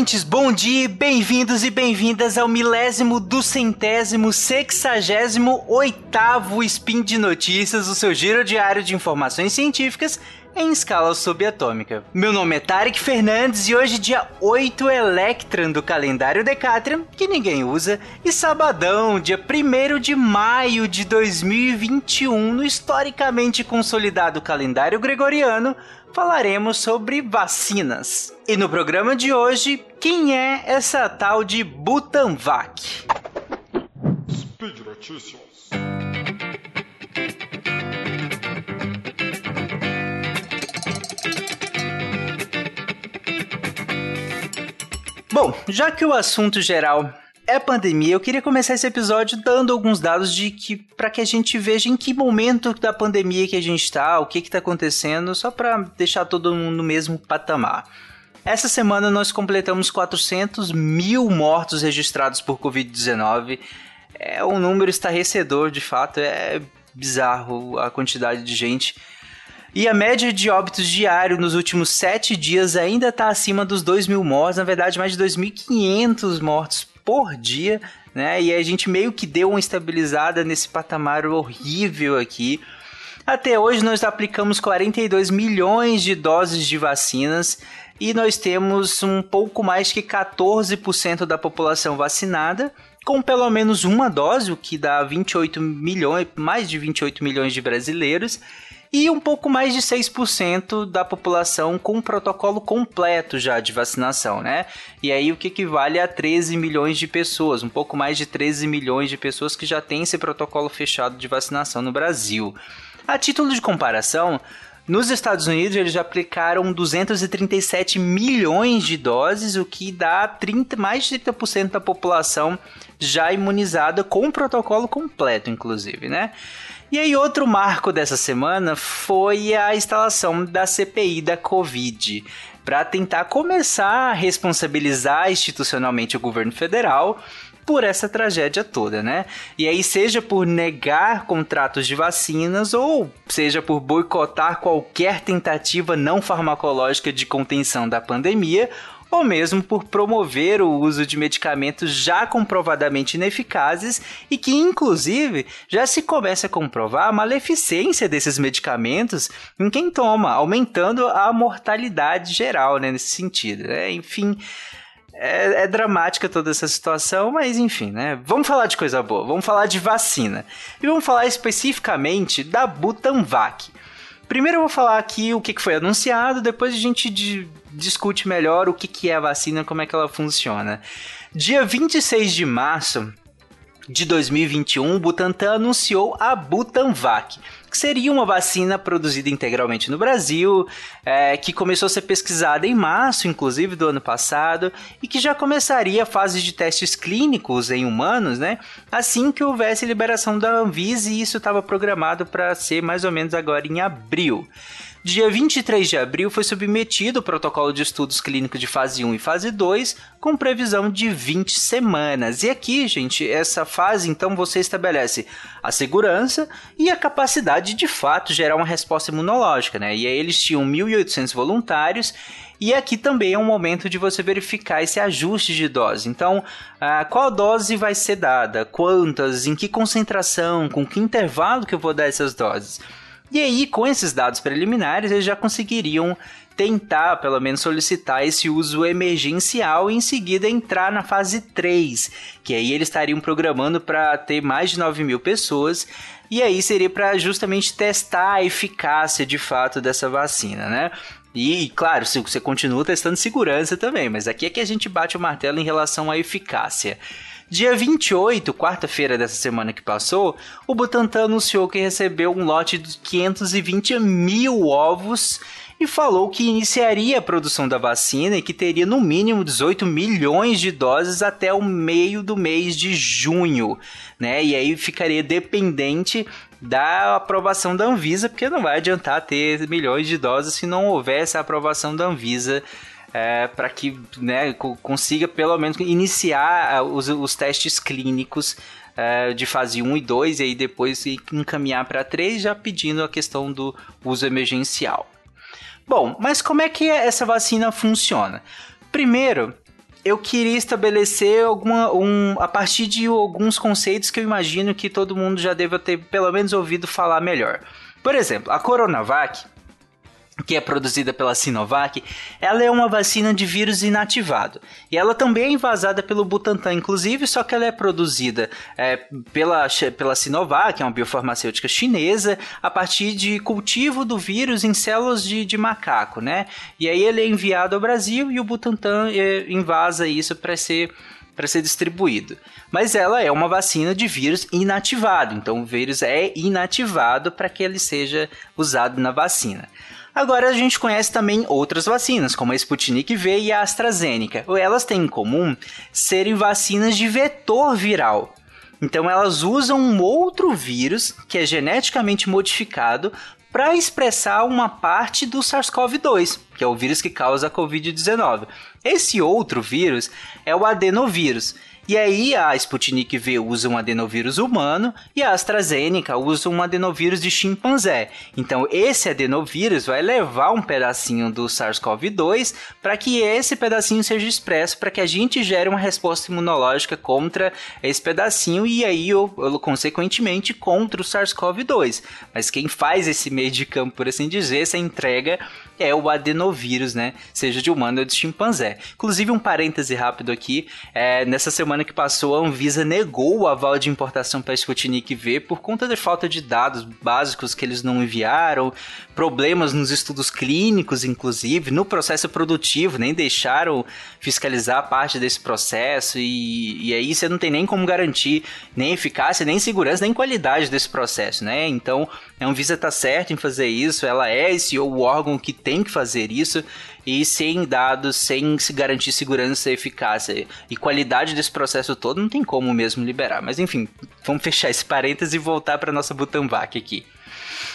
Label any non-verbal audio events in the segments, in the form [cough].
ouvintes, bom dia, bem-vindos e bem-vindas ao milésimo do centésimo sexagésimo oitavo Spin de Notícias, o seu giro diário de informações científicas em escala subatômica. Meu nome é Tarek Fernandes e hoje dia 8 Electran do calendário Decatrian, que ninguém usa, e sabadão, dia 1 de maio de 2021, no historicamente consolidado calendário gregoriano, falaremos sobre vacinas. E no programa de hoje, quem é essa tal de Butanvac? Speed Notícias. Bom, já que o assunto geral é pandemia, eu queria começar esse episódio dando alguns dados de que para que a gente veja em que momento da pandemia que a gente está, o que está acontecendo, só para deixar todo mundo no mesmo patamar. Essa semana nós completamos 400 mil mortos registrados por Covid-19. É um número estarrecedor, de fato, é bizarro a quantidade de gente. E a média de óbitos diário nos últimos sete dias ainda está acima dos 2 mil mortos, na verdade, mais de 2.500 mortos por dia, né? E a gente meio que deu uma estabilizada nesse patamar horrível aqui. Até hoje nós aplicamos 42 milhões de doses de vacinas e nós temos um pouco mais que 14% da população vacinada com pelo menos uma dose, o que dá 28 milhões, mais de 28 milhões de brasileiros e um pouco mais de 6% da população com um protocolo completo já de vacinação, né? E aí o que equivale a 13 milhões de pessoas, um pouco mais de 13 milhões de pessoas que já têm esse protocolo fechado de vacinação no Brasil. A título de comparação, nos Estados Unidos, eles já aplicaram 237 milhões de doses, o que dá 30, mais de 30% da população já imunizada com o protocolo completo, inclusive, né? E aí, outro marco dessa semana foi a instalação da CPI da Covid, para tentar começar a responsabilizar institucionalmente o governo federal por essa tragédia toda, né? E aí, seja por negar contratos de vacinas ou seja por boicotar qualquer tentativa não farmacológica de contenção da pandemia, ou mesmo por promover o uso de medicamentos já comprovadamente ineficazes e que, inclusive, já se começa a comprovar a maleficência desses medicamentos em quem toma, aumentando a mortalidade geral né, nesse sentido. Né? Enfim. É, é, dramática toda essa situação, mas enfim, né? Vamos falar de coisa boa, vamos falar de vacina. E vamos falar especificamente da Butanvac. Primeiro eu vou falar aqui o que foi anunciado, depois a gente discute melhor o que, que é a vacina, como é que ela funciona. Dia 26 de março de 2021, o Butantan anunciou a Butanvac, que seria uma vacina produzida integralmente no Brasil, é, que começou a ser pesquisada em março, inclusive, do ano passado, e que já começaria a fase de testes clínicos em humanos, né? Assim que houvesse liberação da Anvisa, e isso estava programado para ser mais ou menos agora em abril. Dia 23 de abril foi submetido o protocolo de estudos clínicos de fase 1 e fase 2, com previsão de 20 semanas. E aqui, gente, essa fase então você estabelece a segurança e a capacidade de fato gerar uma resposta imunológica, né? E aí eles tinham 1.800 voluntários e aqui também é um momento de você verificar esse ajuste de dose. Então, ah, qual dose vai ser dada? Quantas? Em que concentração? Com que intervalo que eu vou dar essas doses? E aí, com esses dados preliminares, eles já conseguiriam tentar, pelo menos, solicitar esse uso emergencial e em seguida entrar na fase 3, que aí eles estariam programando para ter mais de 9 mil pessoas. E aí seria para justamente testar a eficácia de fato dessa vacina, né? E, claro, você continua testando segurança também, mas aqui é que a gente bate o martelo em relação à eficácia. Dia 28, quarta-feira dessa semana que passou, o Butantan anunciou que recebeu um lote de 520 mil ovos e falou que iniciaria a produção da vacina e que teria no mínimo 18 milhões de doses até o meio do mês de junho, né? E aí ficaria dependente da aprovação da Anvisa, porque não vai adiantar ter milhões de doses se não houver essa aprovação da Anvisa é, para que né, consiga pelo menos iniciar é, os, os testes clínicos é, de fase 1 e 2 e aí depois encaminhar para 3, já pedindo a questão do uso emergencial. Bom, mas como é que essa vacina funciona? Primeiro, eu queria estabelecer alguma um, a partir de alguns conceitos que eu imagino que todo mundo já deva ter pelo menos ouvido falar melhor. Por exemplo, a Coronavac que é produzida pela Sinovac, ela é uma vacina de vírus inativado. E ela também é invasada pelo Butantan, inclusive, só que ela é produzida é, pela, pela Sinovac, que é uma biofarmacêutica chinesa, a partir de cultivo do vírus em células de, de macaco, né? E aí ele é enviado ao Brasil e o Butantan é, invasa isso para ser para ser distribuído. Mas ela é uma vacina de vírus inativado, então o vírus é inativado para que ele seja usado na vacina. Agora a gente conhece também outras vacinas, como a Sputnik V e a AstraZeneca. Elas têm em comum serem vacinas de vetor viral. Então elas usam um outro vírus que é geneticamente modificado para expressar uma parte do SARS-CoV-2, que é o vírus que causa a Covid-19. Esse outro vírus é o adenovírus. E aí a Sputnik V usa um adenovírus humano e a AstraZeneca usa um adenovírus de chimpanzé. Então esse adenovírus vai levar um pedacinho do SARS-CoV-2 para que esse pedacinho seja expresso para que a gente gere uma resposta imunológica contra esse pedacinho e aí consequentemente contra o SARS-CoV-2. Mas quem faz esse meio de campo, por assim dizer, essa entrega é o adenovírus, né? Seja de humano ou de chimpanzé. Inclusive, um parêntese rápido aqui: é, nessa semana que passou, a Anvisa negou o aval de importação para a Sputnik V por conta da falta de dados básicos que eles não enviaram, problemas nos estudos clínicos, inclusive, no processo produtivo, nem deixaram fiscalizar parte desse processo, e, e aí você não tem nem como garantir nem eficácia, nem segurança, nem qualidade desse processo, né? Então, a Anvisa está certa em fazer isso, ela é esse o órgão que tem que fazer isso e sem dados, sem se garantir segurança, eficácia e qualidade desse processo todo, não tem como mesmo liberar. Mas enfim, vamos fechar esse parênteses e voltar para nossa Butanvac aqui.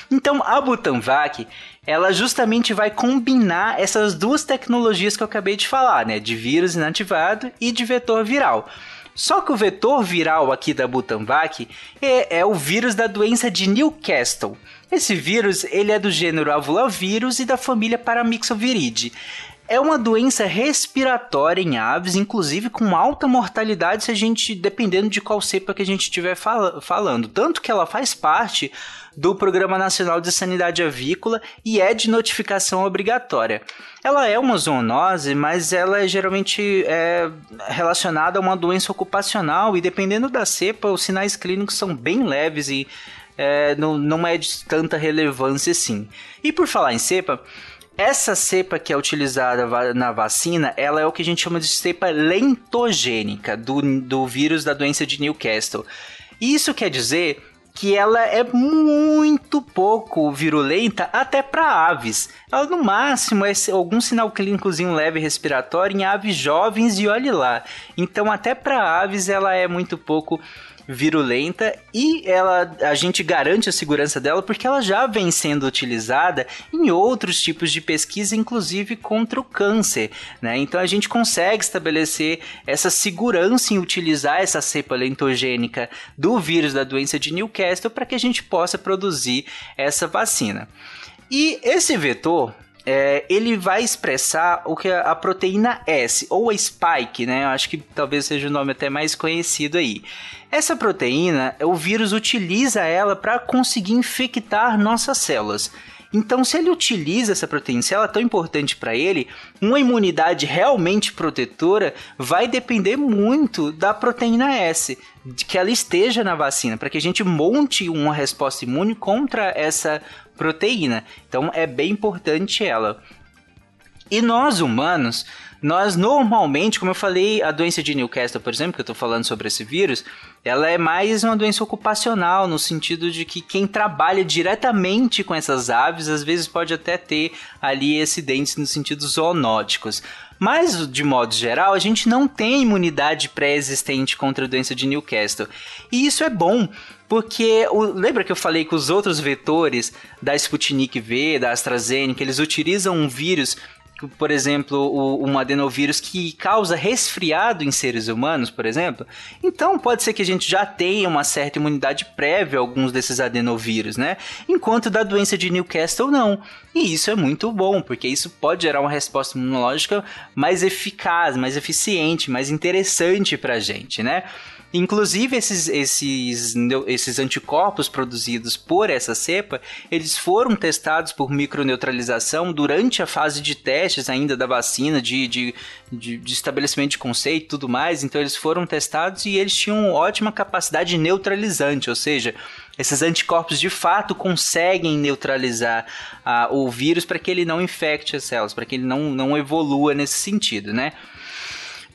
Então, a Butanvac, ela justamente vai combinar essas duas tecnologias que eu acabei de falar, né, de vírus inativado e de vetor viral. Só que o vetor viral aqui da Butanvac é, é o vírus da doença de Newcastle. Esse vírus ele é do gênero Avulavírus e da família Paramyxoviridae. É uma doença respiratória em aves, inclusive com alta mortalidade se a gente dependendo de qual cepa que a gente estiver fal falando. Tanto que ela faz parte do Programa Nacional de Sanidade Avícola e é de notificação obrigatória. Ela é uma zoonose, mas ela é geralmente é relacionada a uma doença ocupacional e dependendo da cepa, os sinais clínicos são bem leves e é, não, não é de tanta relevância assim. E por falar em cepa, essa cepa que é utilizada na vacina, ela é o que a gente chama de cepa lentogênica do, do vírus da doença de Newcastle. Isso quer dizer que ela é muito pouco virulenta até para aves. Ela no máximo é algum sinal clínicozinho leve respiratório em aves jovens e olhe lá. Então até para aves ela é muito pouco virulenta e ela a gente garante a segurança dela porque ela já vem sendo utilizada em outros tipos de pesquisa, inclusive contra o câncer, né? Então a gente consegue estabelecer essa segurança em utilizar essa cepa lentogênica do vírus da doença de Newcastle para que a gente possa produzir essa vacina. E esse vetor, é, ele vai expressar o que a proteína S, ou a spike, né? Eu acho que talvez seja o nome até mais conhecido aí. Essa proteína, o vírus utiliza ela para conseguir infectar nossas células. Então, se ele utiliza essa proteína, se ela é tão importante para ele, uma imunidade realmente protetora vai depender muito da proteína S, de que ela esteja na vacina, para que a gente monte uma resposta imune contra essa proteína. Então é bem importante ela. E nós humanos, nós normalmente, como eu falei, a doença de Newcastle, por exemplo, que eu estou falando sobre esse vírus, ela é mais uma doença ocupacional, no sentido de que quem trabalha diretamente com essas aves, às vezes pode até ter ali acidentes no sentido zoonóticos. Mas, de modo geral, a gente não tem imunidade pré-existente contra a doença de Newcastle. E isso é bom, porque o, lembra que eu falei que os outros vetores da Sputnik V, da AstraZeneca, eles utilizam um vírus por exemplo, o, um adenovírus que causa resfriado em seres humanos, por exemplo, então pode ser que a gente já tenha uma certa imunidade prévia a alguns desses adenovírus, né? Enquanto da doença de Newcastle não. E isso é muito bom, porque isso pode gerar uma resposta imunológica mais eficaz, mais eficiente, mais interessante pra gente, né? Inclusive, esses, esses, esses anticorpos produzidos por essa cepa, eles foram testados por microneutralização durante a fase de testes ainda da vacina, de, de, de, de estabelecimento de conceito e tudo mais. Então, eles foram testados e eles tinham ótima capacidade neutralizante, ou seja, esses anticorpos de fato conseguem neutralizar uh, o vírus para que ele não infecte as células, para que ele não, não evolua nesse sentido, né?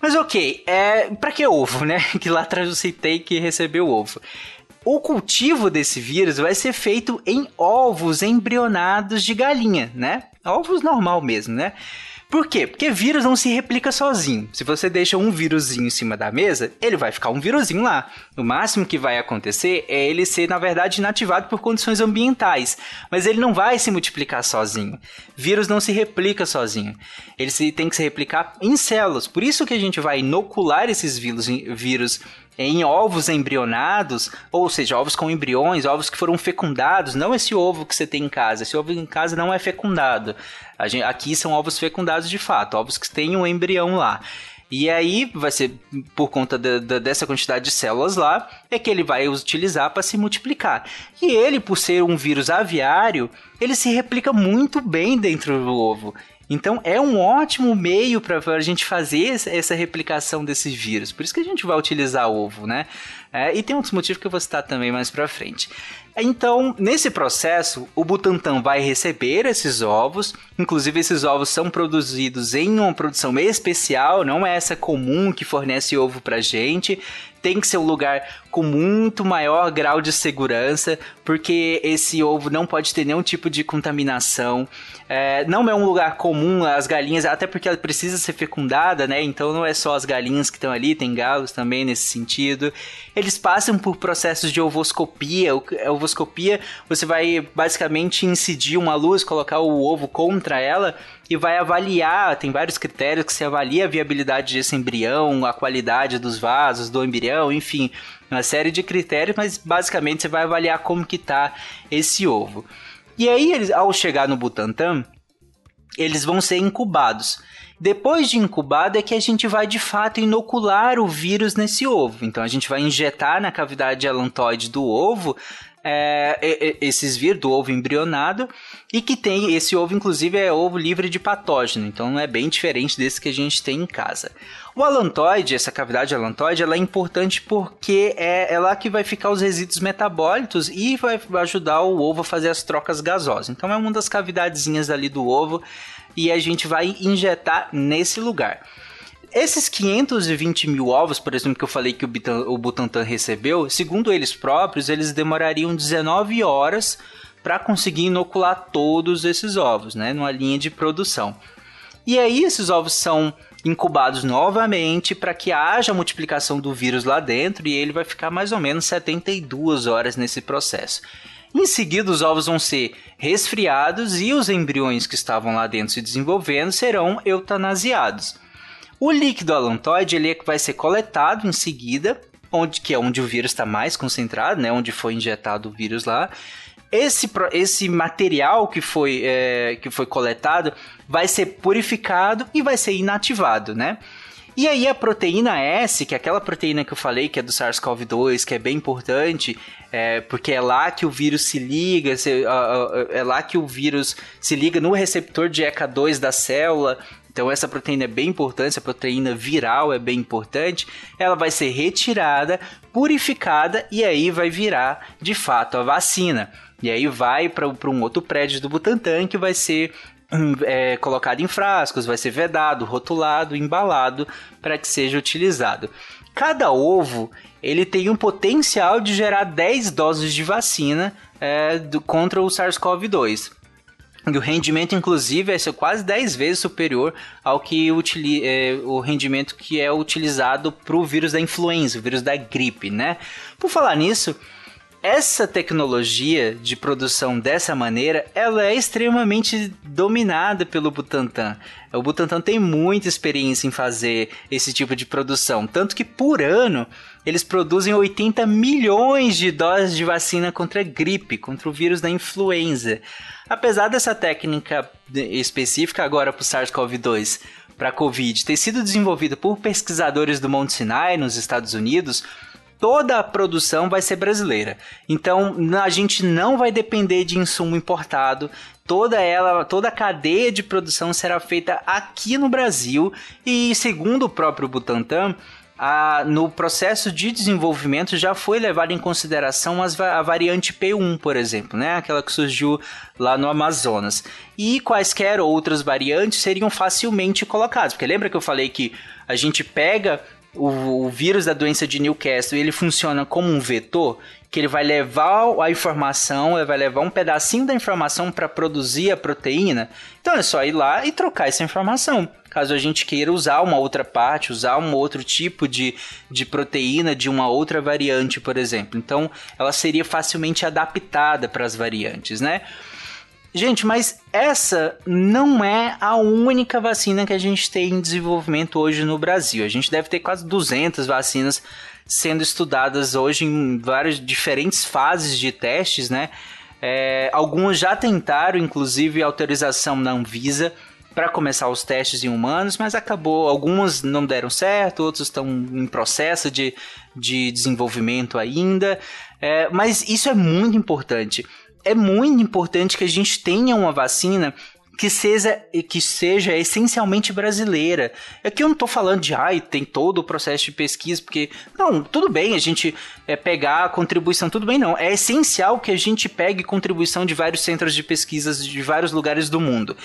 Mas ok, é, para que ovo, né? [laughs] Que lá atrás eu citei que recebeu ovo. O cultivo desse vírus vai ser feito em ovos embrionados de galinha, né? Ovos normal mesmo, né? Por quê? Porque vírus não se replica sozinho. Se você deixa um vírusinho em cima da mesa, ele vai ficar um vírusinho lá. O máximo que vai acontecer é ele ser, na verdade, inativado por condições ambientais. Mas ele não vai se multiplicar sozinho. Vírus não se replica sozinho. Ele tem que se replicar em células. Por isso que a gente vai inocular esses vírus, vírus em ovos embrionados, ou seja, ovos com embriões, ovos que foram fecundados, não esse ovo que você tem em casa. Esse ovo em casa não é fecundado. Gente, aqui são ovos fecundados de fato, ovos que têm um embrião lá. E aí vai ser por conta de, de, dessa quantidade de células lá, é que ele vai utilizar para se multiplicar. E ele, por ser um vírus aviário, ele se replica muito bem dentro do ovo. Então é um ótimo meio para a gente fazer essa replicação desse vírus. Por isso que a gente vai utilizar ovo, né? É, e tem outros motivos que eu vou citar também mais para frente. Então, nesse processo, o Butantan vai receber esses ovos. Inclusive, esses ovos são produzidos em uma produção especial, não é essa comum que fornece ovo para gente tem que ser um lugar com muito maior grau de segurança, porque esse ovo não pode ter nenhum tipo de contaminação. É, não é um lugar comum as galinhas, até porque ela precisa ser fecundada, né? Então não é só as galinhas que estão ali, tem galos também nesse sentido. Eles passam por processos de ovoscopia. A ovoscopia, você vai basicamente incidir uma luz, colocar o ovo contra ela e vai avaliar, tem vários critérios que se avalia a viabilidade desse embrião, a qualidade dos vasos do embrião, enfim, uma série de critérios, mas basicamente você vai avaliar como que tá esse ovo. E aí, eles, ao chegar no Butantan, eles vão ser incubados. Depois de incubado é que a gente vai de fato inocular o vírus nesse ovo. Então a gente vai injetar na cavidade alantoide do ovo é, esses vírus do ovo embrionado e que tem esse ovo inclusive é ovo livre de patógeno, então é bem diferente desse que a gente tem em casa. O alantoide, essa cavidade alantoide, ela é importante porque é, é lá que vai ficar os resíduos metabólitos e vai ajudar o ovo a fazer as trocas gasosas. Então é uma das cavidadezinhas ali do ovo e a gente vai injetar nesse lugar. Esses 520 mil ovos, por exemplo, que eu falei que o Butantan recebeu, segundo eles próprios, eles demorariam 19 horas para conseguir inocular todos esses ovos, né, numa linha de produção. E aí esses ovos são incubados novamente para que haja multiplicação do vírus lá dentro e ele vai ficar mais ou menos 72 horas nesse processo. Em seguida, os ovos vão ser resfriados e os embriões que estavam lá dentro se desenvolvendo serão eutanasiados. O líquido alantoide ele é vai ser coletado em seguida, onde que é onde o vírus está mais concentrado, né, onde foi injetado o vírus lá. Esse, esse material que foi, é, que foi coletado vai ser purificado e vai ser inativado, né? E aí a proteína S, que é aquela proteína que eu falei que é do SARS-CoV-2, que é bem importante, é, porque é lá que o vírus se liga, se, uh, uh, é lá que o vírus se liga no receptor de ECA2 da célula então essa proteína é bem importante, essa proteína viral é bem importante. Ela vai ser retirada, purificada e aí vai virar de fato a vacina. E aí vai para um outro prédio do Butantan que vai ser [clears throat] é, colocado em frascos, vai ser vedado, rotulado, embalado para que seja utilizado. Cada ovo ele tem um potencial de gerar 10 doses de vacina é, do, contra o SARS-CoV-2. E o rendimento, inclusive, é quase 10 vezes superior ao que utili é, o rendimento que é utilizado para o vírus da influenza, o vírus da gripe, né? Por falar nisso, essa tecnologia de produção dessa maneira, ela é extremamente dominada pelo Butantan. O Butantan tem muita experiência em fazer esse tipo de produção, tanto que por ano eles produzem 80 milhões de doses de vacina contra a gripe, contra o vírus da influenza. Apesar dessa técnica específica agora para o SARS-CoV-2 para a Covid ter sido desenvolvida por pesquisadores do Monte Sinai nos Estados Unidos, toda a produção vai ser brasileira. Então a gente não vai depender de insumo importado. Toda ela, toda a cadeia de produção será feita aqui no Brasil e segundo o próprio Butantan, a, no processo de desenvolvimento já foi levado em consideração as, a variante P1, por exemplo, né? aquela que surgiu lá no Amazonas. E quaisquer outras variantes seriam facilmente colocadas, porque lembra que eu falei que a gente pega o, o, vírus da doença de Newcastle ele funciona como um vetor que ele vai levar a informação, ele vai levar um pedacinho da informação para produzir a proteína. Então é só ir lá e trocar essa informação. Caso a gente queira usar uma outra parte, usar um outro tipo de, de proteína de uma outra variante, por exemplo. Então ela seria facilmente adaptada para as variantes, né? Gente, mas essa não é a única vacina que a gente tem em desenvolvimento hoje no Brasil. A gente deve ter quase 200 vacinas sendo estudadas hoje em várias diferentes fases de testes, né? É, algumas já tentaram, inclusive, autorização na Anvisa para começar os testes em humanos, mas acabou. Algumas não deram certo, outros estão em processo de, de desenvolvimento ainda. É, mas isso é muito importante é muito importante que a gente tenha uma vacina que seja, que seja essencialmente brasileira. Aqui eu não estou falando de, ai, tem todo o processo de pesquisa, porque, não, tudo bem a gente é, pegar a contribuição, tudo bem não. É essencial que a gente pegue contribuição de vários centros de pesquisas de vários lugares do mundo.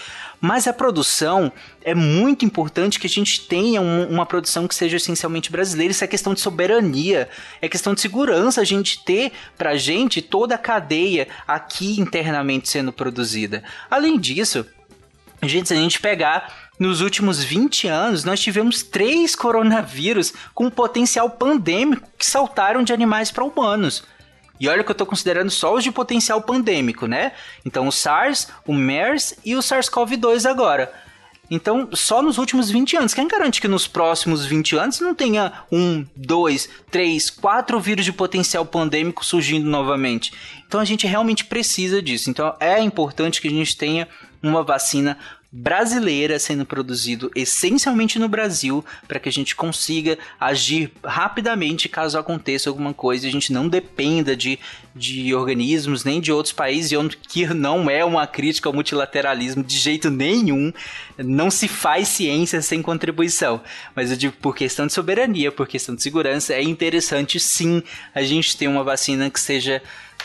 Mas a produção é muito importante que a gente tenha um, uma produção que seja essencialmente brasileira. Isso é questão de soberania, é questão de segurança a gente ter pra gente toda a cadeia aqui internamente sendo produzida. Além disso, Gente, se a gente pegar nos últimos 20 anos, nós tivemos três coronavírus com potencial pandêmico que saltaram de animais para humanos. E olha que eu estou considerando só os de potencial pandêmico, né? Então o SARS, o MERS e o SARS-CoV-2 agora. Então, só nos últimos 20 anos. Quem garante que nos próximos 20 anos não tenha um, dois, três, quatro vírus de potencial pandêmico surgindo novamente? Então, a gente realmente precisa disso. Então, é importante que a gente tenha uma vacina brasileira sendo produzido essencialmente no Brasil para que a gente consiga agir rapidamente caso aconteça alguma coisa e a gente não dependa de, de organismos nem de outros países, que não é uma crítica ao multilateralismo de jeito nenhum. Não se faz ciência sem contribuição. Mas eu digo por questão de soberania, por questão de segurança, é interessante sim a gente ter uma vacina que seja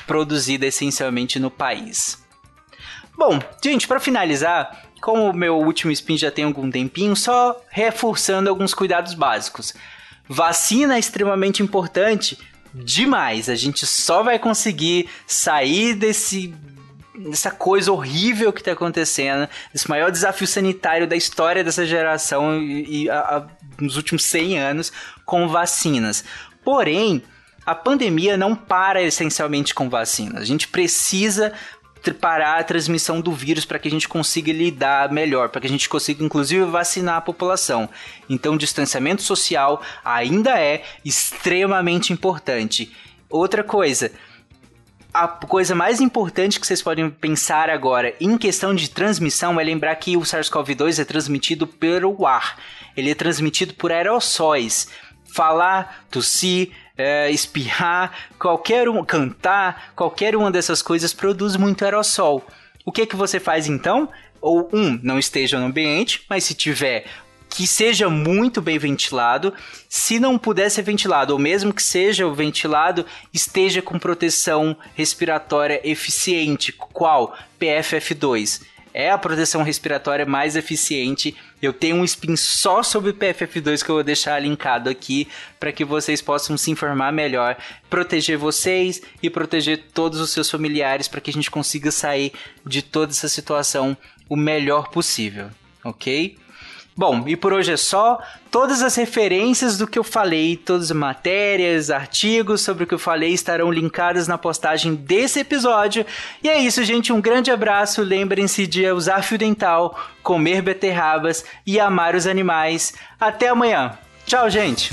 produzida essencialmente no país. Bom, gente, para finalizar, como o meu último spin já tem algum tempinho, só reforçando alguns cuidados básicos. Vacina é extremamente importante, demais. A gente só vai conseguir sair desse dessa coisa horrível que está acontecendo, esse maior desafio sanitário da história dessa geração e, e a, a, nos últimos 100 anos com vacinas. Porém, a pandemia não para essencialmente com vacinas. A gente precisa parar a transmissão do vírus para que a gente consiga lidar melhor, para que a gente consiga inclusive vacinar a população. Então, distanciamento social ainda é extremamente importante. Outra coisa, a coisa mais importante que vocês podem pensar agora em questão de transmissão é lembrar que o SARS-CoV-2 é transmitido pelo ar. Ele é transmitido por aerossóis. Falar, tossir, é, espirrar, qualquer um, cantar, qualquer uma dessas coisas produz muito aerossol. O que que você faz então? Ou um, não esteja no ambiente, mas se tiver que seja muito bem ventilado. Se não puder ser ventilado, ou mesmo que seja ventilado, esteja com proteção respiratória eficiente. Qual? PFF2 é a proteção respiratória mais eficiente. Eu tenho um spin só sobre PFF2 que eu vou deixar linkado aqui para que vocês possam se informar melhor, proteger vocês e proteger todos os seus familiares para que a gente consiga sair de toda essa situação o melhor possível, ok? Bom, e por hoje é só. Todas as referências do que eu falei, todas as matérias, artigos sobre o que eu falei estarão linkadas na postagem desse episódio. E é isso, gente. Um grande abraço. Lembrem-se de usar fio dental, comer beterrabas e amar os animais. Até amanhã. Tchau, gente.